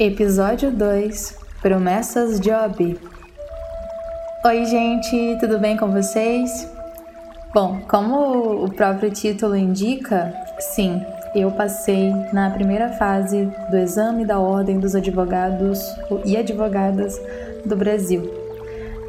Episódio 2 Promessas Job Oi, gente, tudo bem com vocês? Bom, como o próprio título indica, sim, eu passei na primeira fase do exame da Ordem dos Advogados e Advogadas do Brasil.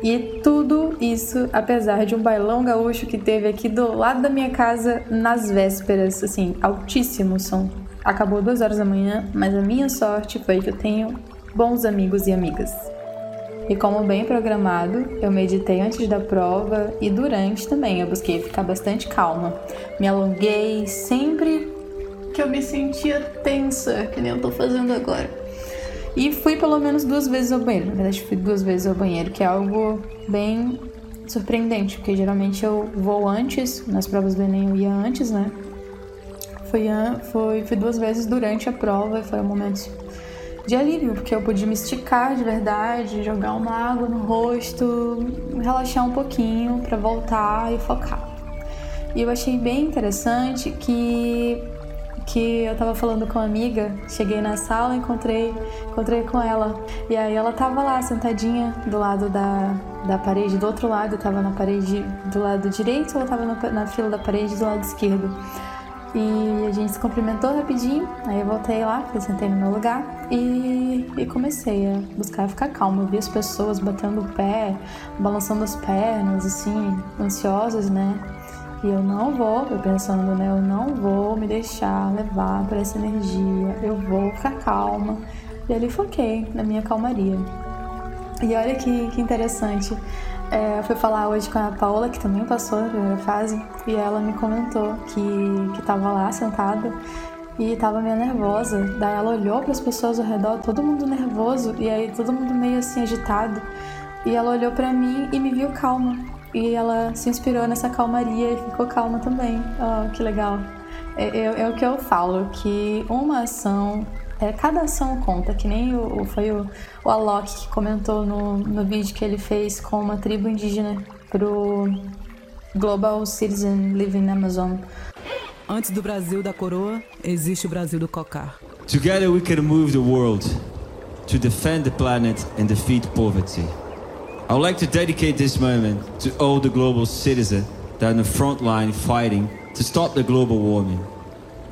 E tudo isso apesar de um bailão gaúcho que teve aqui do lado da minha casa nas vésperas, assim, altíssimo som Acabou duas horas da manhã, mas a minha sorte foi que eu tenho bons amigos e amigas. E como bem programado, eu meditei antes da prova e durante também. Eu busquei ficar bastante calma. Me alonguei sempre que eu me sentia tensa, que nem eu tô fazendo agora. E fui pelo menos duas vezes ao banheiro. Na verdade, fui duas vezes ao banheiro, que é algo bem surpreendente, porque geralmente eu vou antes, nas provas do Enem eu ia antes, né? Foi, foi, foi duas vezes durante a prova e foi um momento de alívio, porque eu pude me esticar de verdade, jogar uma água no rosto, relaxar um pouquinho para voltar e focar. E eu achei bem interessante que que eu tava falando com uma amiga, cheguei na sala, encontrei, encontrei com ela. E aí ela tava lá sentadinha do lado da, da parede, do outro lado, eu tava na parede do lado direito, ela tava na, na fila da parede do lado esquerdo. E a gente se cumprimentou rapidinho, aí eu voltei lá, sentei no meu lugar e, e, comecei a buscar ficar calma. Eu vi as pessoas batendo o pé, balançando as pernas, assim, ansiosas, né? E eu não vou, eu pensando, né? Eu não vou me deixar levar por essa energia, eu vou ficar calma. E ali foquei na minha calmaria. E olha que, que interessante. É, eu fui falar hoje com a Paola, que também passou na primeira fase, e ela me comentou que, que tava lá sentada e tava meio nervosa. Daí ela olhou para as pessoas ao redor, todo mundo nervoso, e aí todo mundo meio assim agitado. E ela olhou para mim e me viu calma. E ela se inspirou nessa calmaria e ficou calma também. Oh, que legal. É, é, é o que eu falo, que uma ação é, cada ação conta, que nem o, foi o, o Alok que comentou no, no vídeo que ele fez com uma tribo indígena pro Global Citizen Living Amazon. Antes do Brasil da coroa, existe o Brasil do cocar. Together we can move the world to defend the planet and defeat poverty. I would like to dedicate this moment to all the global citizens that are in the front line fighting to stop the global warming.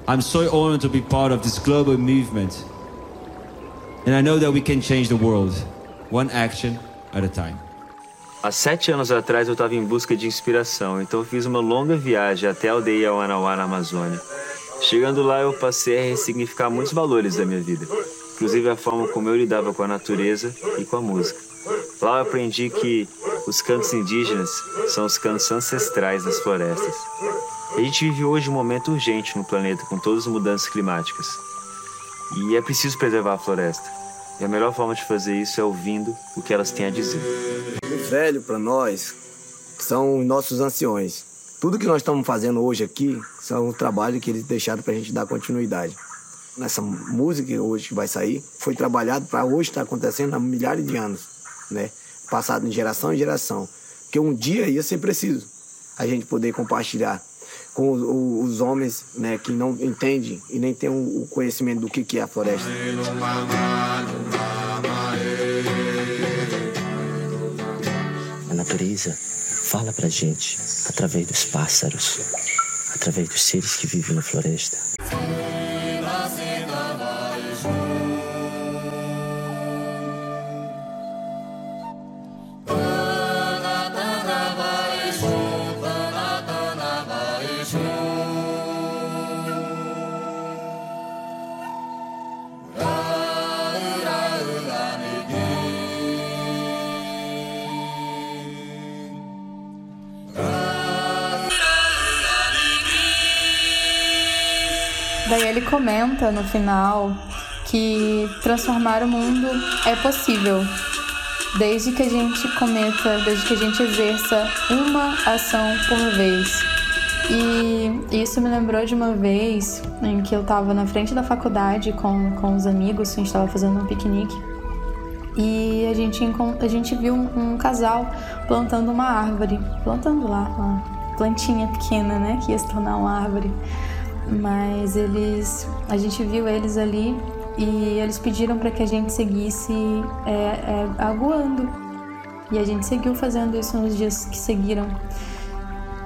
I'm so honored to be part of this global movement. And I know that we can change the world, one action at a time. Há sete anos atrás eu estava em busca de inspiração, então fiz uma longa viagem até a aldeia Wanawá, na Amazônia. Chegando lá, eu passei a ressignificar muitos valores da minha vida, inclusive a forma como eu lidava com a natureza e com a música. Lá eu aprendi que os cantos indígenas são os cantos ancestrais das florestas. A gente vive hoje um momento urgente no planeta com todas as mudanças climáticas. E é preciso preservar a floresta. E a melhor forma de fazer isso é ouvindo o que elas têm a dizer. O velho, para nós, são nossos anciões. Tudo que nós estamos fazendo hoje aqui são o trabalho que eles deixaram para a gente dar continuidade. Nessa música que hoje vai sair, foi trabalhado para hoje estar tá acontecendo há milhares de anos, né? Passado de geração em geração. Porque um dia ia ser preciso a gente poder compartilhar com os, homens né, que não entendem e nem têm o conhecimento do que, que é a floresta. A natureza fala pra gente através dos pássaros, através dos seres que vivem na floresta. Comenta no final que transformar o mundo é possível, desde que a gente cometa, desde que a gente exerça uma ação por vez. E isso me lembrou de uma vez em que eu estava na frente da faculdade com, com os amigos, a gente estava fazendo um piquenique. E a gente, a gente viu um, um casal plantando uma árvore, plantando lá uma plantinha pequena, né, que ia se tornar uma árvore mas eles a gente viu eles ali e eles pediram para que a gente seguisse é, é, aguando. E a gente seguiu fazendo isso nos dias que seguiram.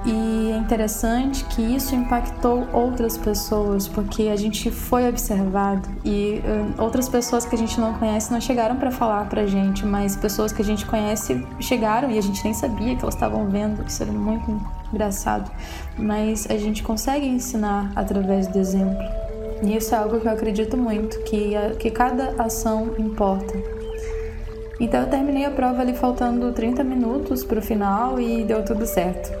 E é interessante que isso impactou outras pessoas, porque a gente foi observado e uh, outras pessoas que a gente não conhece não chegaram para falar pra gente, mas pessoas que a gente conhece chegaram e a gente nem sabia que elas estavam vendo. Isso era muito engraçado. Mas a gente consegue ensinar através do exemplo. E isso é algo que eu acredito muito, que, a, que cada ação importa. Então eu terminei a prova ali faltando 30 minutos para o final e deu tudo certo.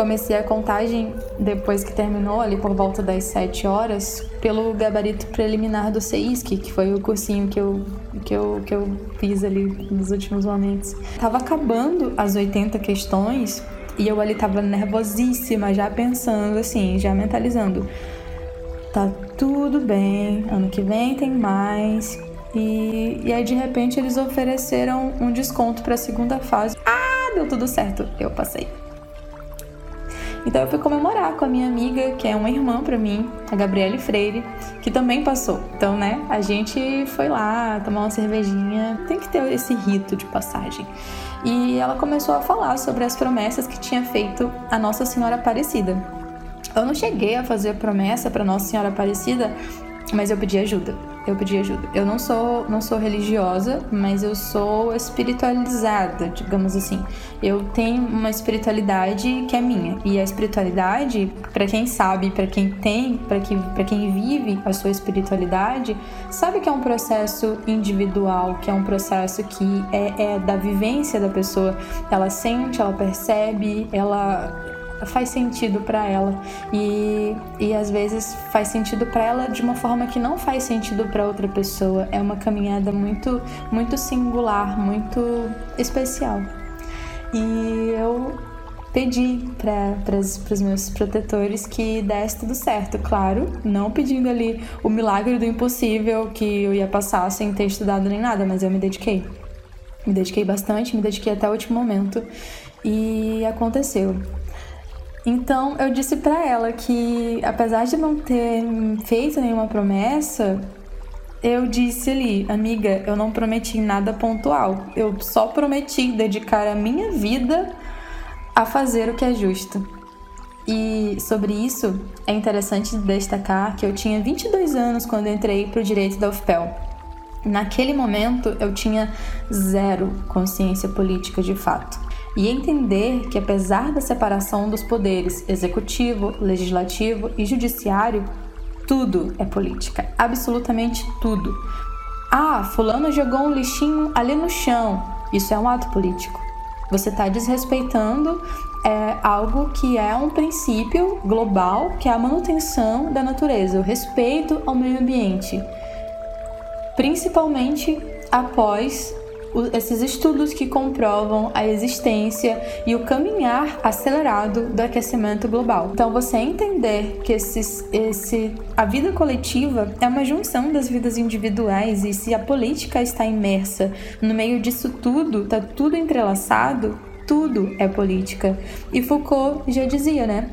Comecei a contagem depois que terminou, ali por volta das 7 horas, pelo gabarito preliminar do CEISC, que foi o cursinho que eu, que eu, que eu fiz ali nos últimos momentos. Tava acabando as 80 questões e eu ali tava nervosíssima, já pensando assim, já mentalizando. Tá tudo bem, ano que vem tem mais. E, e aí de repente eles ofereceram um desconto para a segunda fase. Ah, deu tudo certo, eu passei. Então eu fui comemorar com a minha amiga, que é uma irmã para mim, a Gabriele Freire, que também passou. Então, né, a gente foi lá tomar uma cervejinha, tem que ter esse rito de passagem. E ela começou a falar sobre as promessas que tinha feito a Nossa Senhora Aparecida. Eu não cheguei a fazer promessa para Nossa Senhora Aparecida, mas eu pedi ajuda eu pedi ajuda. Eu não sou, não sou religiosa, mas eu sou espiritualizada, digamos assim. Eu tenho uma espiritualidade que é minha. E a espiritualidade, para quem sabe, para quem tem, para quem, quem vive a sua espiritualidade, sabe que é um processo individual, que é um processo que é, é da vivência da pessoa. Ela sente, ela percebe, ela faz sentido para ela e, e às vezes faz sentido para ela de uma forma que não faz sentido para outra pessoa. É uma caminhada muito muito singular, muito especial. E eu pedi para os meus protetores que desse tudo certo, claro, não pedindo ali o milagre do impossível que eu ia passar sem ter estudado nem nada, mas eu me dediquei. Me dediquei bastante, me dediquei até o último momento e aconteceu. Então eu disse para ela que, apesar de não ter feito nenhuma promessa, eu disse ali, amiga, eu não prometi nada pontual. Eu só prometi dedicar a minha vida a fazer o que é justo. E sobre isso, é interessante destacar que eu tinha 22 anos quando entrei para o direito da UFPEL. Naquele momento, eu tinha zero consciência política de fato e entender que, apesar da separação dos poderes executivo, legislativo e judiciário, tudo é política, absolutamente tudo. Ah, Fulano jogou um lixinho ali no chão, isso é um ato político. Você está desrespeitando é, algo que é um princípio global, que é a manutenção da natureza, o respeito ao meio ambiente. Principalmente após esses estudos que comprovam a existência e o caminhar acelerado do aquecimento global. Então, você entender que esses, esse, a vida coletiva é uma junção das vidas individuais e se a política está imersa no meio disso tudo, está tudo entrelaçado, tudo é política. E Foucault já dizia, né?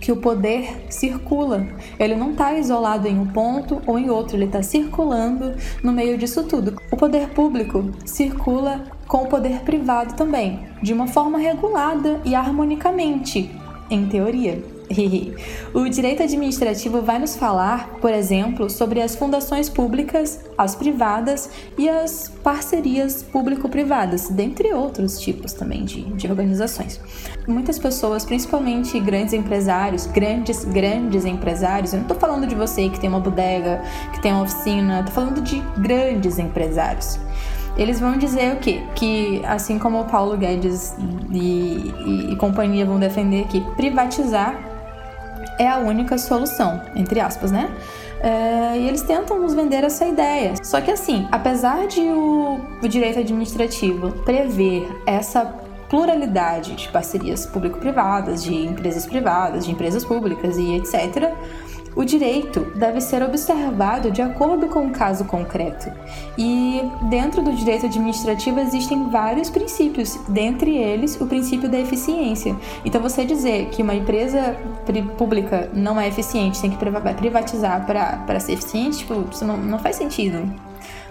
Que o poder circula. Ele não está isolado em um ponto ou em outro, ele está circulando no meio disso tudo. O poder público circula com o poder privado também, de uma forma regulada e harmonicamente, em teoria. o direito administrativo vai nos falar, por exemplo, sobre as fundações públicas, as privadas e as parcerias público-privadas, dentre outros tipos também de, de organizações. Muitas pessoas, principalmente grandes empresários, grandes, grandes empresários, eu não estou falando de você que tem uma bodega, que tem uma oficina, estou falando de grandes empresários eles vão dizer o quê? Que assim como o Paulo Guedes e, e, e, companhia vão defender que privatizar é a única solução, entre aspas, né? É, e eles tentam nos vender essa ideia. Só que assim, apesar de o, o direito administrativo prever essa pluralidade de parcerias público-privadas, de empresas privadas, de empresas públicas e etc., O direito deve ser observado de acordo com o caso concreto. E dentro do direito administrativo existem vários princípios, dentre eles o princípio da eficiência. Então você dizer que uma empresa pública não é eficiente, tem que privatizar para ser eficiente, tipo, isso não, não faz sentido.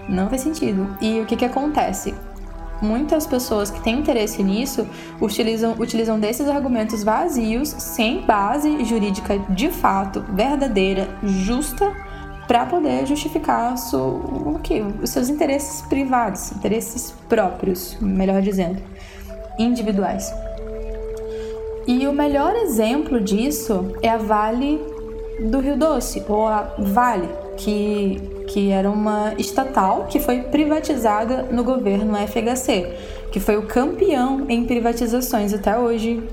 Não faz sentido. E o que, que acontece? Muitas pessoas que têm interesse nisso utilizam, utilizam desses argumentos vazios, sem base jurídica de fato, verdadeira, justa, para poder justificar su, o que? os seus interesses privados, interesses próprios, melhor dizendo, individuais. E o melhor exemplo disso é a Vale do Rio Doce, ou a Vale, que, que era uma estatal que foi privatizada no governo FHC, que foi o campeão em privatizações até hoje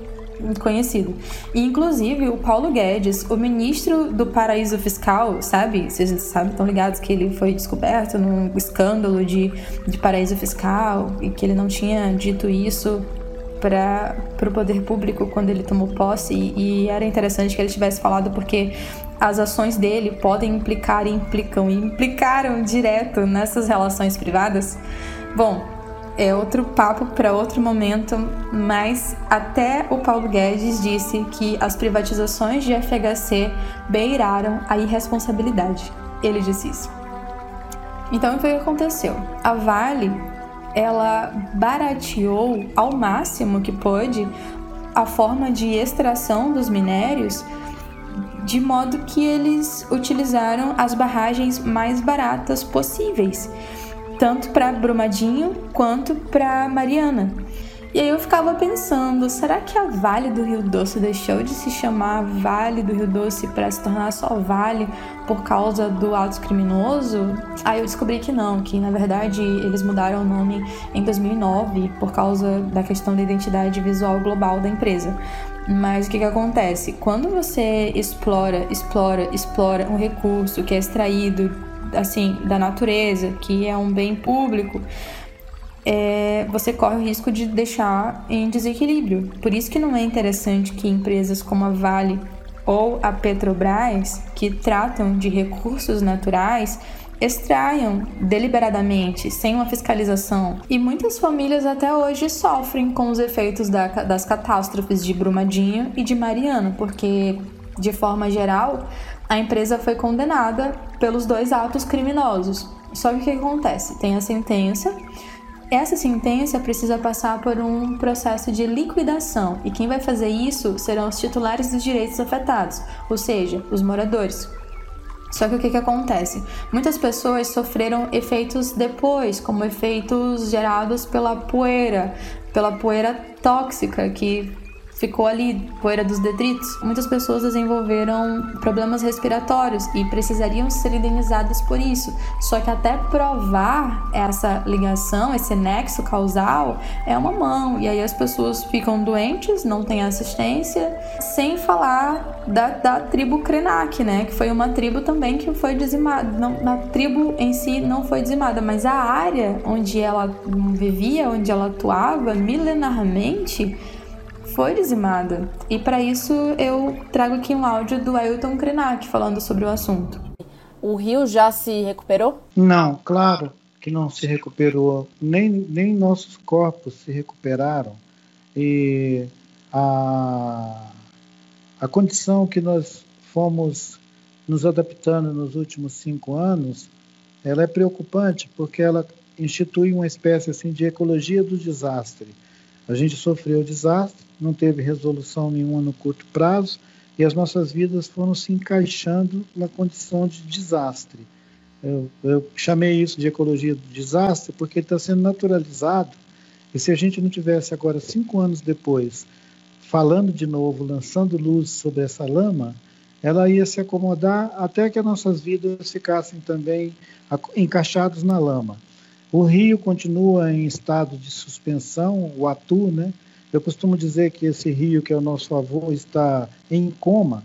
conhecido. E inclusive o Paulo Guedes, o ministro do paraíso fiscal, sabe? Vocês sabem, estão ligados que ele foi descoberto num escândalo de, de paraíso fiscal e que ele não tinha dito isso para o poder público quando ele tomou posse e, e, era interessante que ele tivesse falado porque as ações dele podem implicar e implicam e implicaram direto nessas relações privadas. Bom, é outro papo para outro momento, mas até o Paulo Guedes disse que as privatizações de FHC beiraram a irresponsabilidade. Ele disse isso. Então, o que aconteceu? A Vale ela barateou ao máximo que pôde a forma de extração dos minérios, de modo que eles utilizaram as barragens mais baratas possíveis, tanto para Brumadinho quanto para Mariana. E aí eu ficava pensando, será que a Vale do Rio Doce deixou de se chamar Vale do Rio Doce para se tornar só Vale por causa do ato criminoso? Aí eu descobri que não, que na verdade eles mudaram o nome em 2009 por causa da questão da identidade visual global da empresa. Mas o que, que acontece? Quando você explora, explora, explora um recurso que é extraído assim da natureza, que é um bem público, é, você corre o risco de deixar em desequilíbrio. Por isso que não é interessante que empresas como a Vale ou a Petrobras, que tratam de recursos naturais, extraiam deliberadamente, sem uma fiscalização. E muitas famílias até hoje sofrem com os efeitos da, das catástrofes de Brumadinho e de Mariana, porque, de forma geral, a empresa foi condenada pelos dois atos criminosos. Só que o que acontece? Tem a sentença essa sentença precisa passar por um processo de liquidação e quem vai fazer isso serão os titulares dos direitos afetados, ou seja, os moradores. Só que o que, que acontece? Muitas pessoas sofreram efeitos depois, como efeitos gerados pela poeira, pela poeira tóxica que ficou ali, poeira dos detritos. Muitas pessoas desenvolveram problemas respiratórios e precisariam ser indenizadas por isso. Só que até provar essa ligação, esse nexo causal, é uma mão. E aí as pessoas ficam doentes, não têm assistência, sem falar da, da tribo Krenak, né? Que foi uma tribo também que foi dizimada. Não, na tribo em si não foi dizimada, mas a área onde ela vivia, onde ela atuava milenarmente foi dizimada. E para isso eu trago aqui um áudio do Ailton Krenak falando sobre o assunto. O rio já se recuperou? Não, claro que não se recuperou. Nem, nem nossos corpos se recuperaram. E a, a condição que nós fomos nos adaptando nos últimos cinco anos, ela é preocupante porque ela institui uma espécie assim de ecologia do desastre. A gente sofreu desastre, não teve resolução nenhuma no curto prazo e as nossas vidas foram se encaixando na condição de desastre. Eu, eu chamei isso de ecologia do desastre porque está sendo naturalizado. E se a gente não tivesse agora, cinco anos depois, falando de novo, lançando luz sobre essa lama, ela ia se acomodar até que as nossas vidas ficassem também encaixadas na lama. O rio continua em estado de suspensão, o Atu, né? Eu costumo dizer que esse rio, que é o nosso avô, está em coma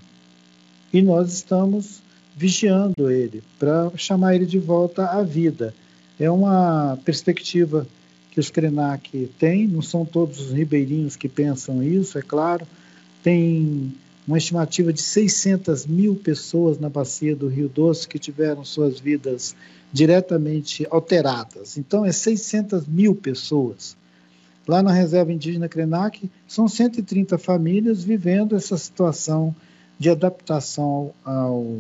e nós estamos vigiando ele para chamar ele de volta à vida. É uma perspectiva que os Krenak têm, não são todos os ribeirinhos que pensam isso, é claro. Tem uma estimativa de 600 mil pessoas na bacia do Rio Doce que tiveram suas vidas diretamente alteradas. Então, é 600 mil pessoas. Lá na reserva indígena Krenak, são 130 famílias vivendo essa situação de adaptação ao,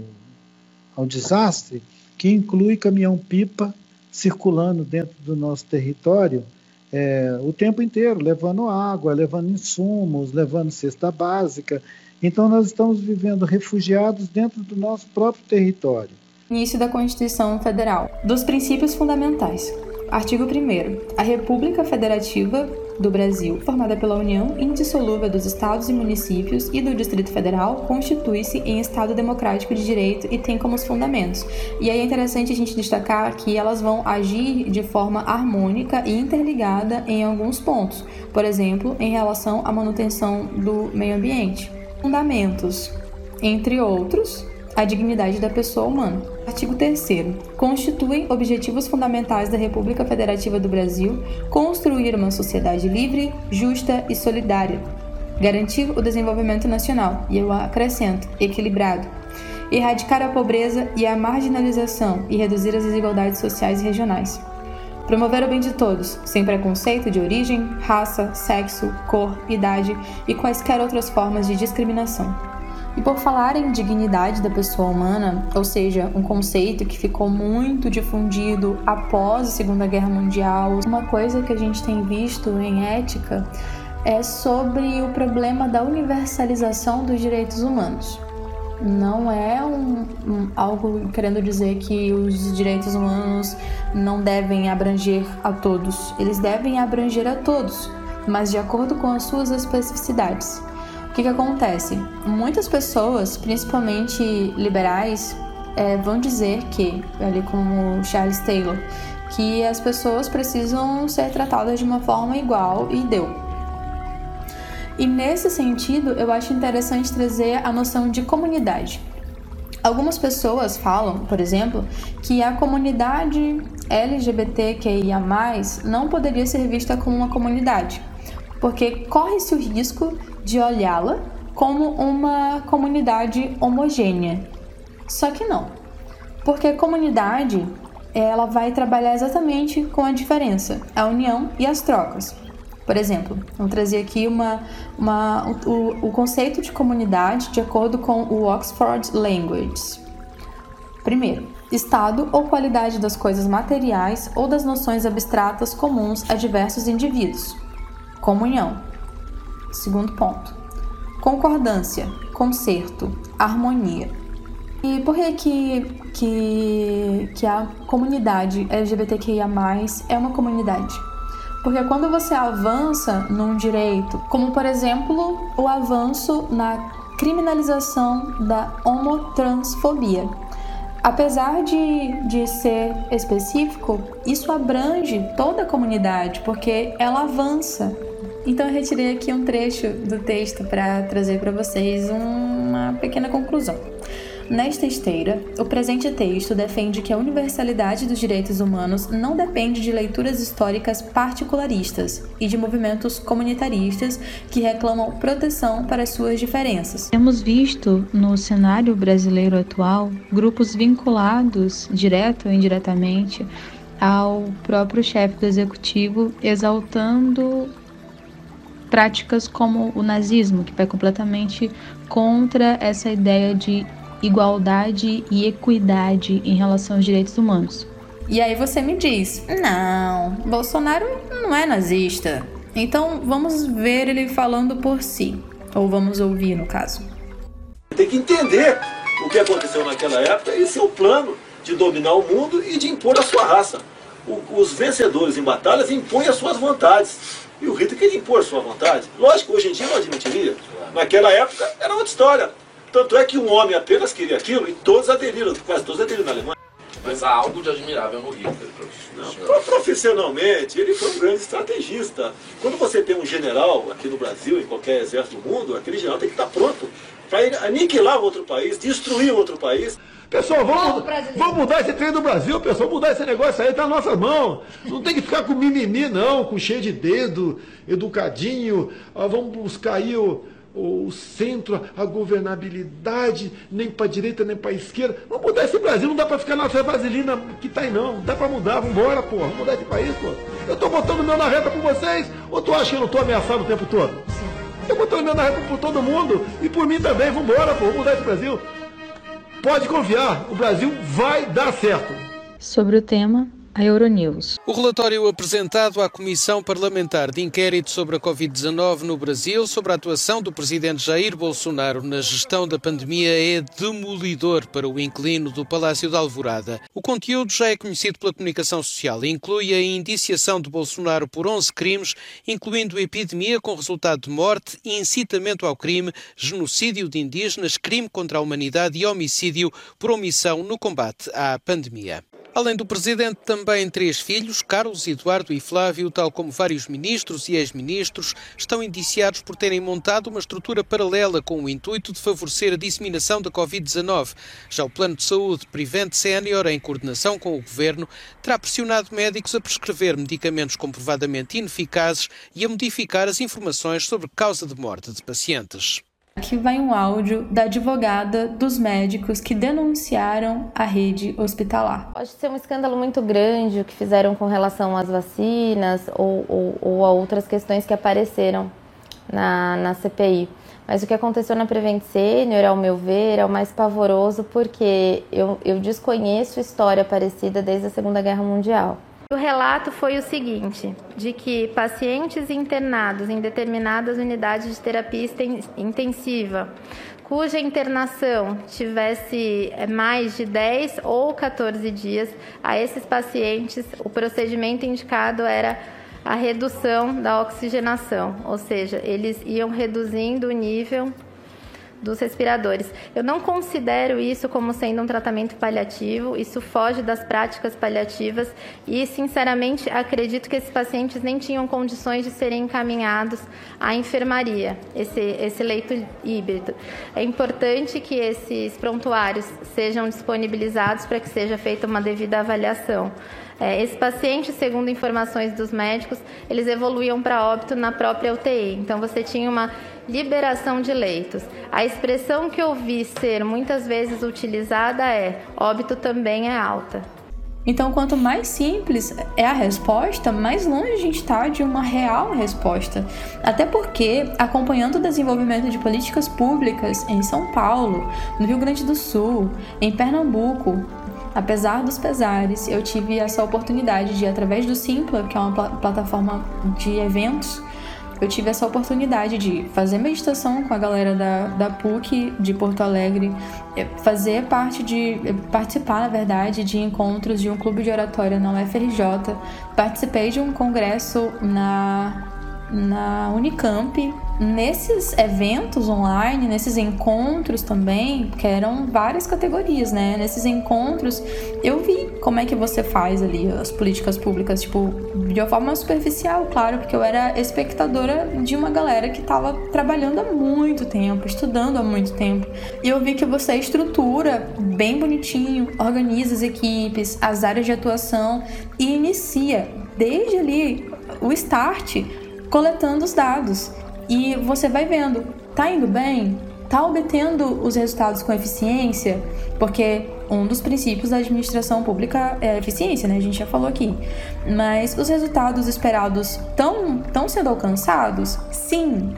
ao desastre, que inclui caminhão-pipa circulando dentro do nosso território é, o tempo inteiro, levando água, levando insumos, levando cesta básica. Então, nós estamos vivendo refugiados dentro do nosso próprio território. Início da Constituição Federal. Dos princípios fundamentais. Artigo 1. A República Federativa do Brasil, formada pela União Indissolúvel dos Estados e Municípios e do Distrito Federal, constitui-se em Estado Democrático de Direito e tem como fundamentos. E aí é interessante a gente destacar que elas vão agir de forma harmônica e interligada em alguns pontos, por exemplo, em relação à manutenção do meio ambiente. Fundamentos, entre outros, a dignidade da pessoa humana. Artigo 3 Constituem objetivos fundamentais da República Federativa do Brasil construir uma sociedade livre, justa e solidária, garantir o desenvolvimento nacional, e eu acrescento, equilibrado, erradicar a pobreza e a marginalização e reduzir as desigualdades sociais e regionais. Promover o bem de todos, sem preconceito de origem, raça, sexo, cor, idade e quaisquer outras formas de discriminação. E por falar em dignidade da pessoa humana, ou seja, um conceito que ficou muito difundido após a Segunda Guerra Mundial, uma coisa que a gente tem visto em ética é sobre o problema da universalização dos direitos humanos. Não é um, um, algo querendo dizer que os direitos humanos não devem abranger a todos. Eles devem abranger a todos, mas de acordo com as suas especificidades. O que, que acontece? Muitas pessoas, principalmente liberais, é, vão dizer que, ali como Charles Taylor, que as pessoas precisam ser tratadas de uma forma igual e deu. E nesse sentido, eu acho interessante trazer a noção de comunidade. Algumas pessoas falam, por exemplo, que a comunidade LGBTQIA não poderia ser vista como uma comunidade, porque corre-se o risco de olhá-la como uma comunidade homogênea. Só que não, porque a comunidade ela vai trabalhar exatamente com a diferença, a união e as trocas. Por exemplo, vou trazer aqui uma, uma, o, o conceito de comunidade de acordo com o Oxford Languages. Primeiro, estado ou qualidade das coisas materiais ou das noções abstratas comuns a diversos indivíduos. Comunhão, Segundo ponto. Concordância, conserto, harmonia. E por que, que, que, que a comunidade LGBTQIA é uma comunidade? Porque quando você avança num direito, como por exemplo o avanço na criminalização da homotransfobia, apesar de, de ser específico, isso abrange toda a comunidade, porque ela avança então eu retirei aqui um trecho do texto para trazer para vocês uma pequena conclusão. Nesta esteira, o presente texto defende que a universalidade dos direitos humanos não depende de leituras históricas particularistas e de movimentos comunitaristas que reclamam proteção para suas diferenças. Temos visto no cenário brasileiro atual grupos vinculados, direto ou indiretamente, ao próprio chefe do executivo exaltando práticas como o nazismo, que vai completamente contra essa ideia de igualdade e equidade em relação aos direitos humanos. E aí você me diz: não, Bolsonaro não é nazista. Então vamos ver ele falando por si. Ou vamos ouvir, no caso. Tem que entender o que aconteceu naquela época e seu plano de dominar o mundo e de impor a sua raça. O, os vencedores em batalhas impõem as suas vontades. E o Hitler queria impor sua vontade. Lógico, hoje em dia não admitiria. Naquela época era outra história. Tanto é que um homem apenas queria aquilo e todos aderiram, quase todos aderiram na Alemanha. Mas há algo de admirável no Hitler, Não, profissionalmente, ele foi um grande estrategista. Quando você tem um general aqui no Brasil, em qualquer exército do mundo, aquele general tem que estar pronto para aniquilar outro país, destruir outro país. Pessoal, vamos, vamos mudar esse trem do Brasil, pessoal, mudar esse negócio aí, tá nas nossas mãos. Não tem que ficar com mimimi, não, com cheio de dedo, educadinho. Ah, vamos buscar aí o, o centro, a governabilidade, nem para direita, nem para esquerda. Vamos mudar esse Brasil, não dá para ficar nessa vaselina que tá aí não. Não dá para mudar, vamos embora, pô. Vamos mudar esse país, pô. Eu tô botando o meu na reta por vocês, ou tu acha que eu não tô ameaçado o tempo todo? Tô botando o meu na reta por todo mundo, e por mim também, vamos embora, pô. Vamos mudar esse Brasil. Pode confiar, o Brasil vai dar certo. Sobre o tema, a Euronews. O relatório apresentado à Comissão Parlamentar de Inquérito sobre a Covid-19 no Brasil, sobre a atuação do presidente Jair Bolsonaro na gestão da pandemia, é demolidor para o inquilino do Palácio da Alvorada. O conteúdo já é conhecido pela comunicação social e inclui a indiciação de Bolsonaro por 11 crimes, incluindo epidemia com resultado de morte, incitamento ao crime, genocídio de indígenas, crime contra a humanidade e homicídio por omissão no combate à pandemia. Além do presidente, também três filhos, Carlos, Eduardo e Flávio, tal como vários ministros e ex-ministros, estão indiciados por terem montado uma estrutura paralela com o intuito de favorecer a disseminação da Covid-19. Já o Plano de Saúde Prevent Senior, em coordenação com o governo, terá pressionado médicos a prescrever medicamentos comprovadamente ineficazes e a modificar as informações sobre causa de morte de pacientes. Aqui vai um áudio da advogada dos médicos que denunciaram a rede hospitalar. Pode ser um escândalo muito grande o que fizeram com relação às vacinas ou, ou, ou a outras questões que apareceram na, na CPI. Mas o que aconteceu na Prevent Senior, ao meu ver, é o mais pavoroso porque eu, eu desconheço história parecida desde a Segunda Guerra Mundial. O relato foi o seguinte: de que pacientes internados em determinadas unidades de terapia intensiva, cuja internação tivesse eh, mais de 10 ou 14 dias, a esses pacientes o procedimento indicado era a redução da oxigenação, ou seja, eles iam reduzindo o nível dos respiradores. Eu não considero isso como sendo um tratamento paliativo, isso foge das práticas paliativas e, sinceramente, acredito que esses pacientes nem tinham condições de serem encaminhados à enfermaria, esse, esse leito híbrido. É importante que esses prontuários sejam disponibilizados para que seja feita uma devida avaliação. É, esses pacientes, segundo informações dos médicos, eles evoluíam para óbito na própria UTI. Então, você tinha uma liberação de leitos. A expressão que eu vi ser muitas vezes utilizada é óbito também é alta. Então, quanto mais simples é a resposta, mais longe a gente está de uma real resposta. Até porque, acompanhando o desenvolvimento de políticas públicas em São Paulo, no Rio Grande do Sul, em Pernambuco, apesar dos pesares, eu tive essa oportunidade de, através do Simpla, que é uma pl plataforma de eventos, eu tive essa oportunidade de fazer meditação com a galera da, da PUC de Porto Alegre, eh, fazer parte de. Eh, participar, na verdade, de encontros de um clube de oratória na UFRJ, participei de um congresso na na Unicamp, nesses eventos online, nesses encontros também, que eram várias categorias, né? Nesses encontros, eu vi como é que você faz ali as políticas públicas, tipo, de uma forma superficial, claro, porque eu era espectadora de uma galera que estava trabalhando há muito tempo, estudando há muito tempo. E eu vi que você estrutura bem bonitinho, organiza as equipes, as áreas de atuação e inicia desde ali o start coletando os dados. E você vai vendo, tá indo bem? Tá obtendo os resultados com eficiência? Porque um dos princípios da administração pública é a eficiência, né? A gente já falou aqui. Mas os resultados esperados estão sendo alcançados? Sim.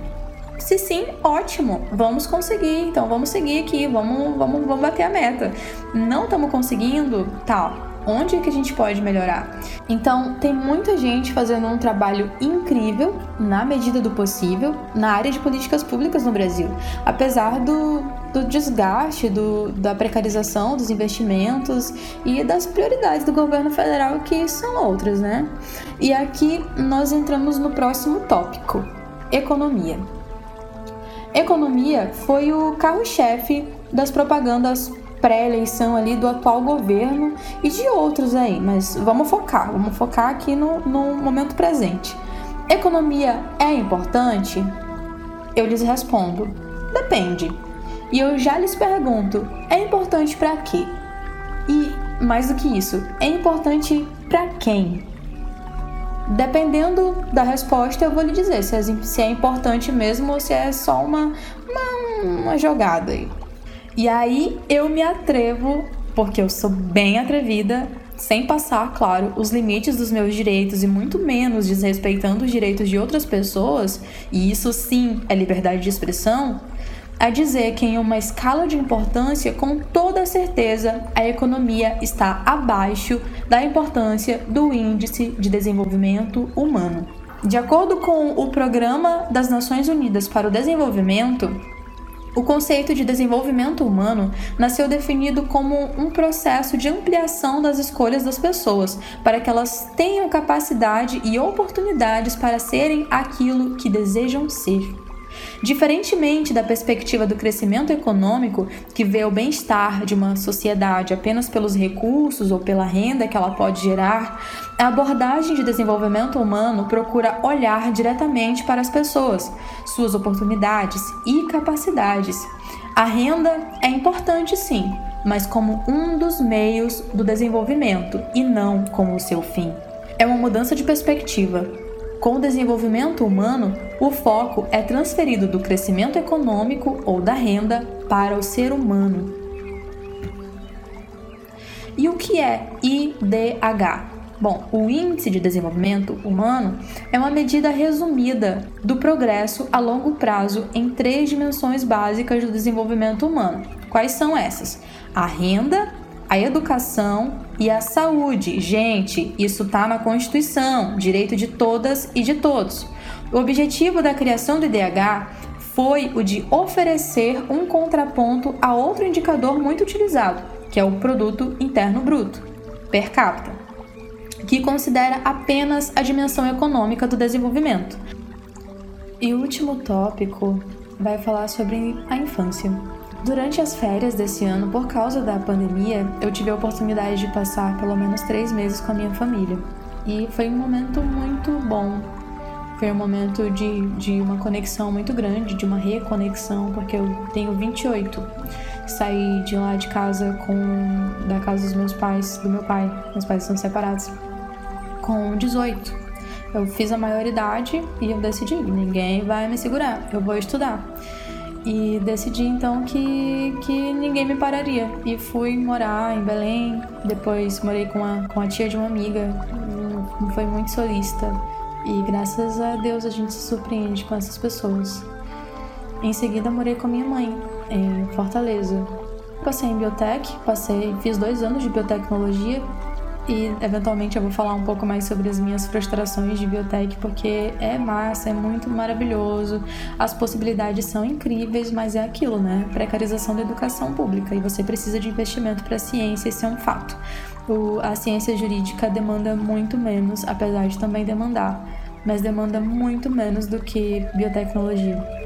Se sim, ótimo, vamos conseguir, então vamos seguir aqui, vamos, vamos, vamos bater a meta. Não estamos conseguindo? Tá, onde é que a gente pode melhorar. Então, tem muita gente fazendo um trabalho incrível, na medida do possível, na área de políticas públicas no Brasil, apesar do, do desgaste, do, da precarização dos investimentos e das prioridades do governo federal, que são outras, né? E aqui nós entramos no próximo tópico: economia. Economia foi o carro-chefe das propagandas pré-eleição ali do atual governo e de outros aí, mas vamos focar, vamos focar aqui no, no momento presente. Economia é importante? Eu lhes respondo: depende. E eu já lhes pergunto: é importante para quê? E mais do que isso, é importante para quem? Dependendo da resposta, eu vou lhe dizer se é, se é importante mesmo ou se é só uma, uma, uma jogada aí. E aí eu me atrevo, porque eu sou bem atrevida, sem passar, claro, os limites dos meus direitos e muito menos desrespeitando os direitos de outras pessoas, e isso sim é liberdade de expressão, a dizer que em uma escala de importância, com toda certeza, a economia está abaixo da importância do índice de desenvolvimento humano. De acordo com o Programa das Nações Unidas para o Desenvolvimento, o conceito de desenvolvimento humano nasceu definido como um processo de ampliação das escolhas das pessoas, para que elas tenham capacidade e oportunidades para serem aquilo que desejam ser. Diferentemente da perspectiva do crescimento econômico, que vê o bem-estar de uma sociedade apenas pelos recursos ou pela renda que ela pode gerar, a abordagem de desenvolvimento humano procura olhar diretamente para as pessoas, suas oportunidades e capacidades. A renda é importante sim, mas como um dos meios do desenvolvimento e não como o seu fim. É uma mudança de perspectiva, com o desenvolvimento humano, o foco é transferido do crescimento econômico ou da renda para o ser humano. E o que é IDH? Bom, o Índice de Desenvolvimento Humano é uma medida resumida do progresso a longo prazo em três dimensões básicas do desenvolvimento humano. Quais são essas? A renda, a educação e a saúde. Gente, isso está na Constituição, direito de todas e de todos. O objetivo da criação do IDH foi o de oferecer um contraponto a outro indicador muito utilizado, que é o produto interno bruto, per capita, que considera apenas a dimensão econômica do desenvolvimento. E o último tópico vai falar sobre a infância. Durante as férias desse ano, por causa da pandemia, eu tive a oportunidade de passar pelo menos três meses com a minha família. E foi um momento muito bom. Foi um momento de, de uma conexão muito grande, de uma reconexão, porque eu tenho 28. Saí de lá de casa com. da casa dos meus pais, do meu pai, meus pais são separados, com 18. Eu fiz a maioridade e eu decidi: ninguém vai me segurar, eu vou estudar. E decidi então que, que ninguém me pararia. E fui morar em Belém, depois morei com a, com a tia de uma amiga, foi muito solista. E graças a Deus a gente se surpreende com essas pessoas. Em seguida morei com minha mãe, em Fortaleza. Passei em biotech, passei, fiz dois anos de biotecnologia e eventualmente eu vou falar um pouco mais sobre as minhas frustrações de biotech, porque é massa, é muito maravilhoso, as possibilidades são incríveis, mas é aquilo, né? Precarização da educação pública e você precisa de investimento para a ciência, isso é um fato. O, a ciência jurídica demanda muito menos, apesar de também demandar, mas demanda muito menos do que biotecnologia.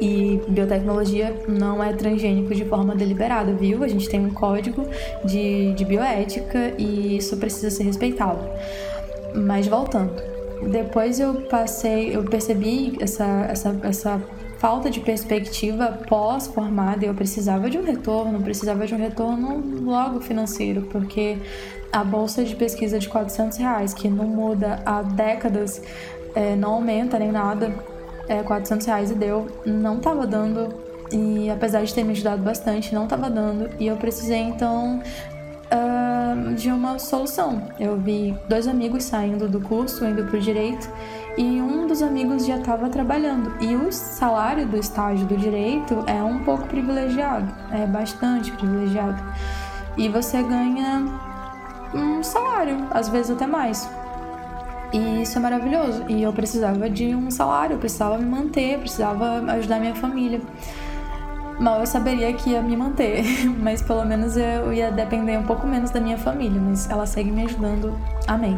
E biotecnologia não é transgênico de forma deliberada, viu? A gente tem um código de, de bioética e isso precisa ser respeitado. Mas voltando, depois eu passei, eu percebi essa, essa, essa falta de perspectiva pós-formada, eu precisava de um retorno, precisava de um retorno logo financeiro, porque a bolsa de pesquisa de 400 reais, que não muda há décadas, é, não aumenta nem nada, é, 400 reais e deu, não tava dando. E apesar de ter me ajudado bastante, não tava dando. E eu precisei então uh, de uma solução. Eu vi dois amigos saindo do curso, indo pro direito, e um dos amigos já estava trabalhando. E o salário do estágio do direito é um pouco privilegiado, é bastante privilegiado. E você ganha um salário, às vezes até mais. E isso é maravilhoso. E eu precisava de um salário, eu precisava me manter, precisava ajudar minha família. Mal eu saberia que ia me manter, mas pelo menos eu ia depender um pouco menos da minha família, mas ela segue me ajudando. Amém.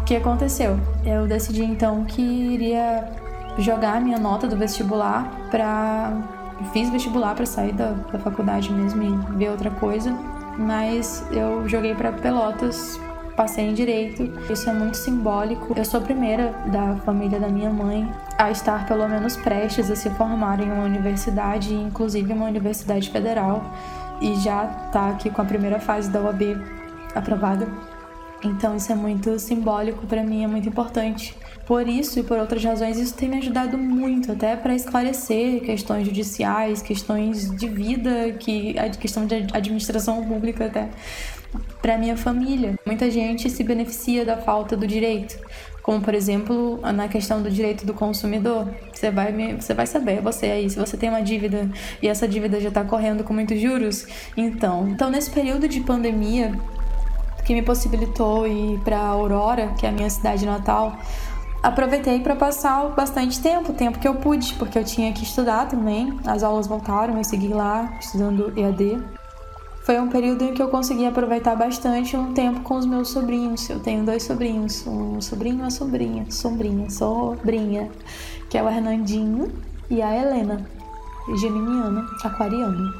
O que aconteceu? Eu decidi então que iria jogar a minha nota do vestibular para fiz vestibular para sair da, da faculdade mesmo e ver outra coisa, mas eu joguei para Pelotas passei em direito. Isso é muito simbólico. Eu sou a primeira da família da minha mãe a estar pelo menos prestes a se formar em uma universidade, inclusive uma universidade federal, e já tá aqui com a primeira fase da UAB aprovada. Então isso é muito simbólico para mim, é muito importante. Por isso e por outras razões, isso tem me ajudado muito, até para esclarecer questões judiciais, questões de vida, que a questão de administração pública até para minha família. Muita gente se beneficia da falta do direito, como por exemplo na questão do direito do consumidor. Você vai, você vai saber, você aí, se você tem uma dívida e essa dívida já está correndo com muitos juros, então, então nesse período de pandemia que me possibilitou ir para Aurora, que é a minha cidade natal, aproveitei para passar bastante tempo, o tempo que eu pude, porque eu tinha que estudar também. As aulas voltaram, eu segui lá estudando EAD. Foi um período em que eu consegui aproveitar bastante um tempo com os meus sobrinhos. Eu tenho dois sobrinhos, um sobrinho e uma sobrinha, sombrinha, sobrinha, que é o Hernandinho e a Helena, geminiana, aquariana.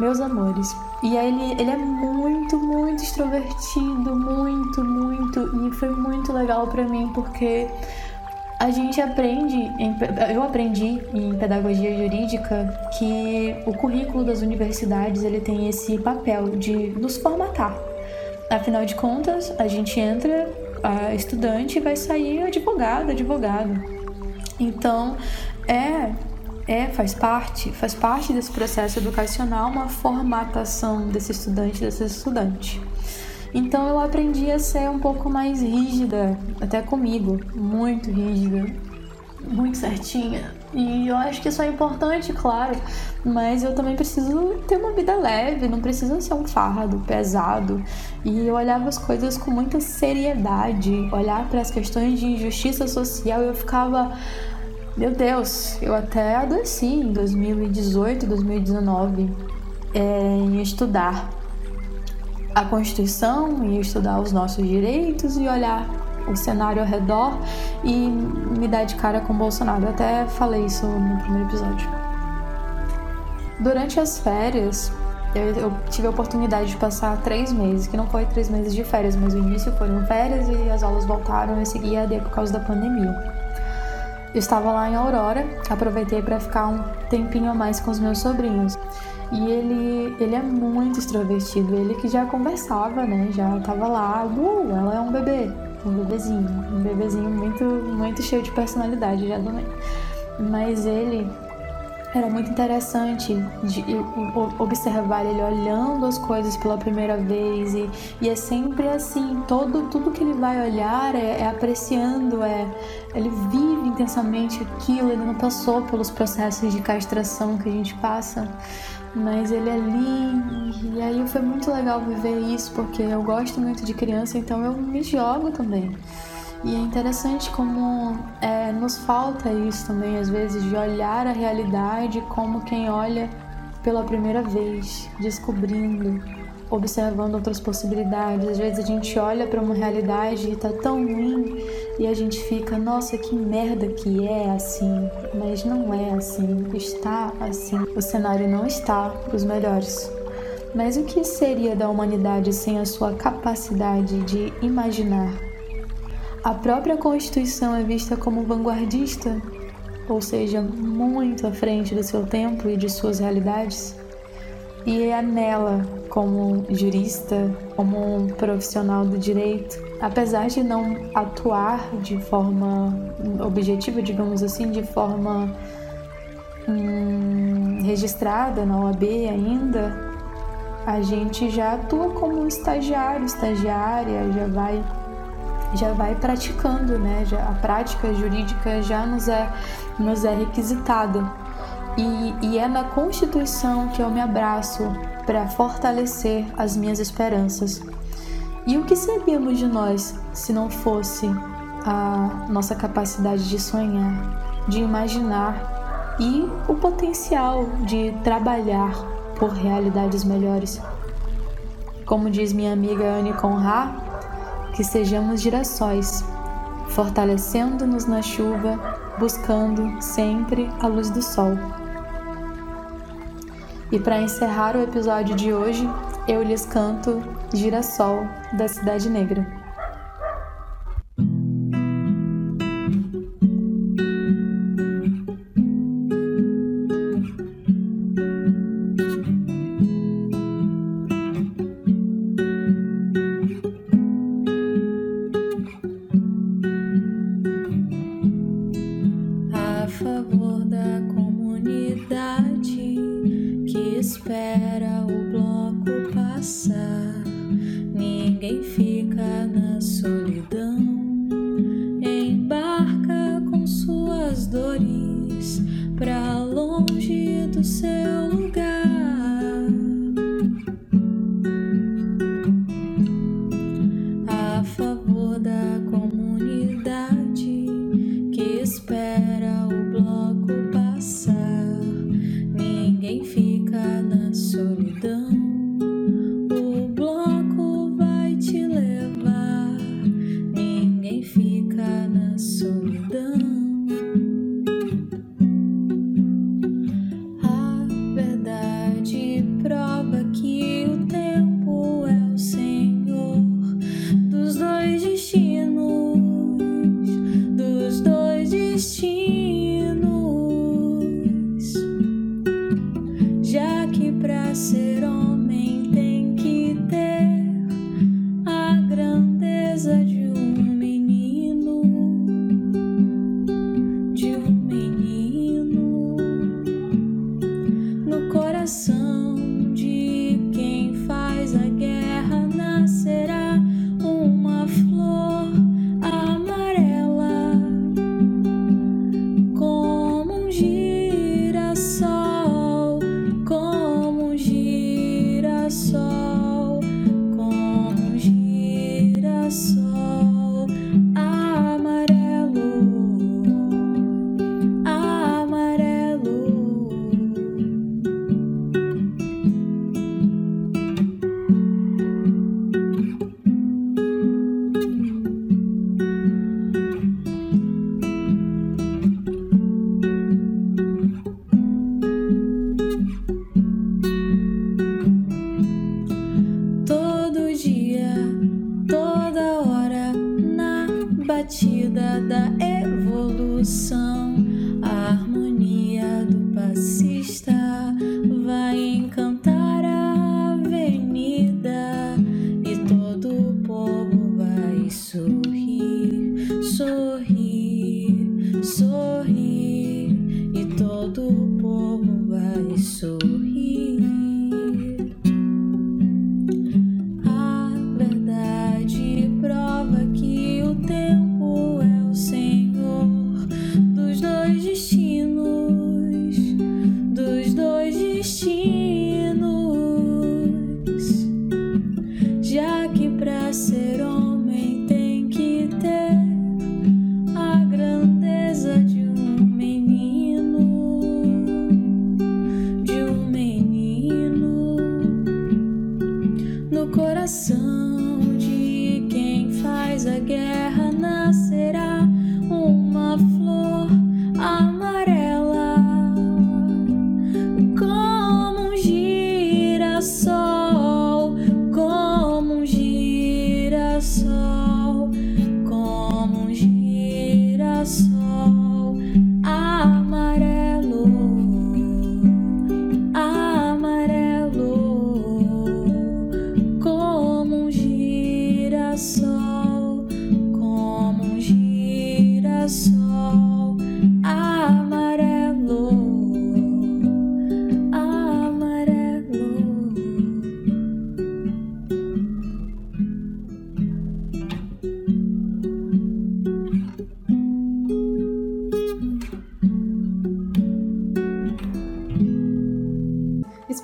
Meus amores. E ele, ele é muito, muito extrovertido, muito, muito. E foi muito legal para mim porque a gente aprende, eu aprendi em pedagogia jurídica que o currículo das universidades ele tem esse papel de nos formatar. Afinal de contas, a gente entra a estudante e vai sair advogado, advogado. Então, é é, faz parte, faz parte desse processo educacional uma formatação desse estudante, desse estudante. Então eu aprendi a ser um pouco mais rígida, até comigo, muito rígida, muito certinha. E eu acho que isso é importante, claro, mas eu também preciso ter uma vida leve, não precisa ser um fardo pesado. E eu olhava as coisas com muita seriedade, olhar para as questões de injustiça social, eu ficava meu Deus, eu até adoeci em 2018, 2019 é, em estudar a Constituição e estudar os nossos direitos e olhar o cenário ao redor e me dar de cara com Bolsonaro. Eu até falei isso no primeiro episódio. Durante as férias, eu, eu, tive a oportunidade de passar três meses, que não foi três meses de férias, mas o início foram férias e as aulas voltaram e segui a AD por causa da pandemia. Eu estava lá em Aurora, aproveitei para ficar um tempinho a mais com os meus sobrinhos. E ele, ele é muito extrovertido, ele que já conversava, né? Já tava lá, uh, ela é um bebê, um bebezinho, um bebezinho muito, muito cheio de personalidade já também. Mas ele era muito interessante de observar ele olhando as coisas pela primeira vez e, e é sempre assim todo tudo que ele vai olhar é, é, apreciando é ele vive intensamente aquilo ele não passou pelos processos de castração que a gente passa mas ele é ali e aí foi muito legal viver isso porque eu gosto muito de criança então eu me jogo também e é interessante como é, nos falta isso também às vezes de olhar a realidade como quem olha pela primeira vez descobrindo observando outras possibilidades. Às vezes a gente olha para uma realidade e tá tão ruim e a gente fica, nossa, que merda que é assim. Mas não é assim, está assim. O cenário não está os melhores. Mas o que seria da humanidade sem a sua capacidade de imaginar? A própria Constituição é vista como vanguardista, ou seja, muito à frente do seu tempo e de suas realidades. E é nela, como jurista, como um profissional do direito, apesar de não atuar de forma objetiva, digamos assim, de forma hum, registrada na OAB ainda, a gente já atua como estagiário, estagiária, já vai já vai praticando, né? Já, a prática jurídica já nos é, nos é requisitada. E, e é na Constituição que eu me abraço para fortalecer as minhas esperanças. E o que seríamos de nós se não fosse a nossa capacidade de sonhar, de imaginar e o potencial de trabalhar por realidades melhores? Como diz minha amiga Anne Conrad, que sejamos girassóis, fortalecendo-nos na chuva, buscando sempre a luz do sol. E para encerrar o episódio de hoje, eu lhes canto Girassol da Cidade Negra. a favor da comunidade que espera o bloco passar. Ninguém fica na solidão. Girassol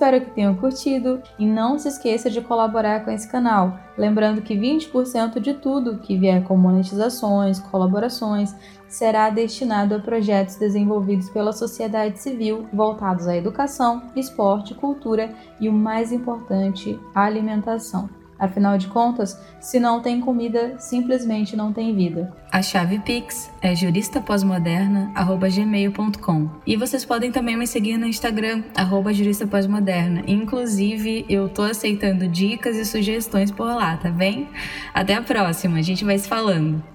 Espero que tenham curtido e não se esqueça de colaborar com esse canal. Lembrando que 20% de tudo que vier com monetizações, colaborações, será destinado a projetos desenvolvidos pela sociedade civil voltados à educação, esporte, cultura e o mais importante, alimentação. Afinal de contas, se não tem comida, simplesmente não tem vida. A chave Pix é juristapósmoderna.gmail.com E vocês podem também me seguir no Instagram, juristapósmoderna. Inclusive, eu tô aceitando dicas e sugestões por lá, tá bem? Até a próxima, a gente vai se falando.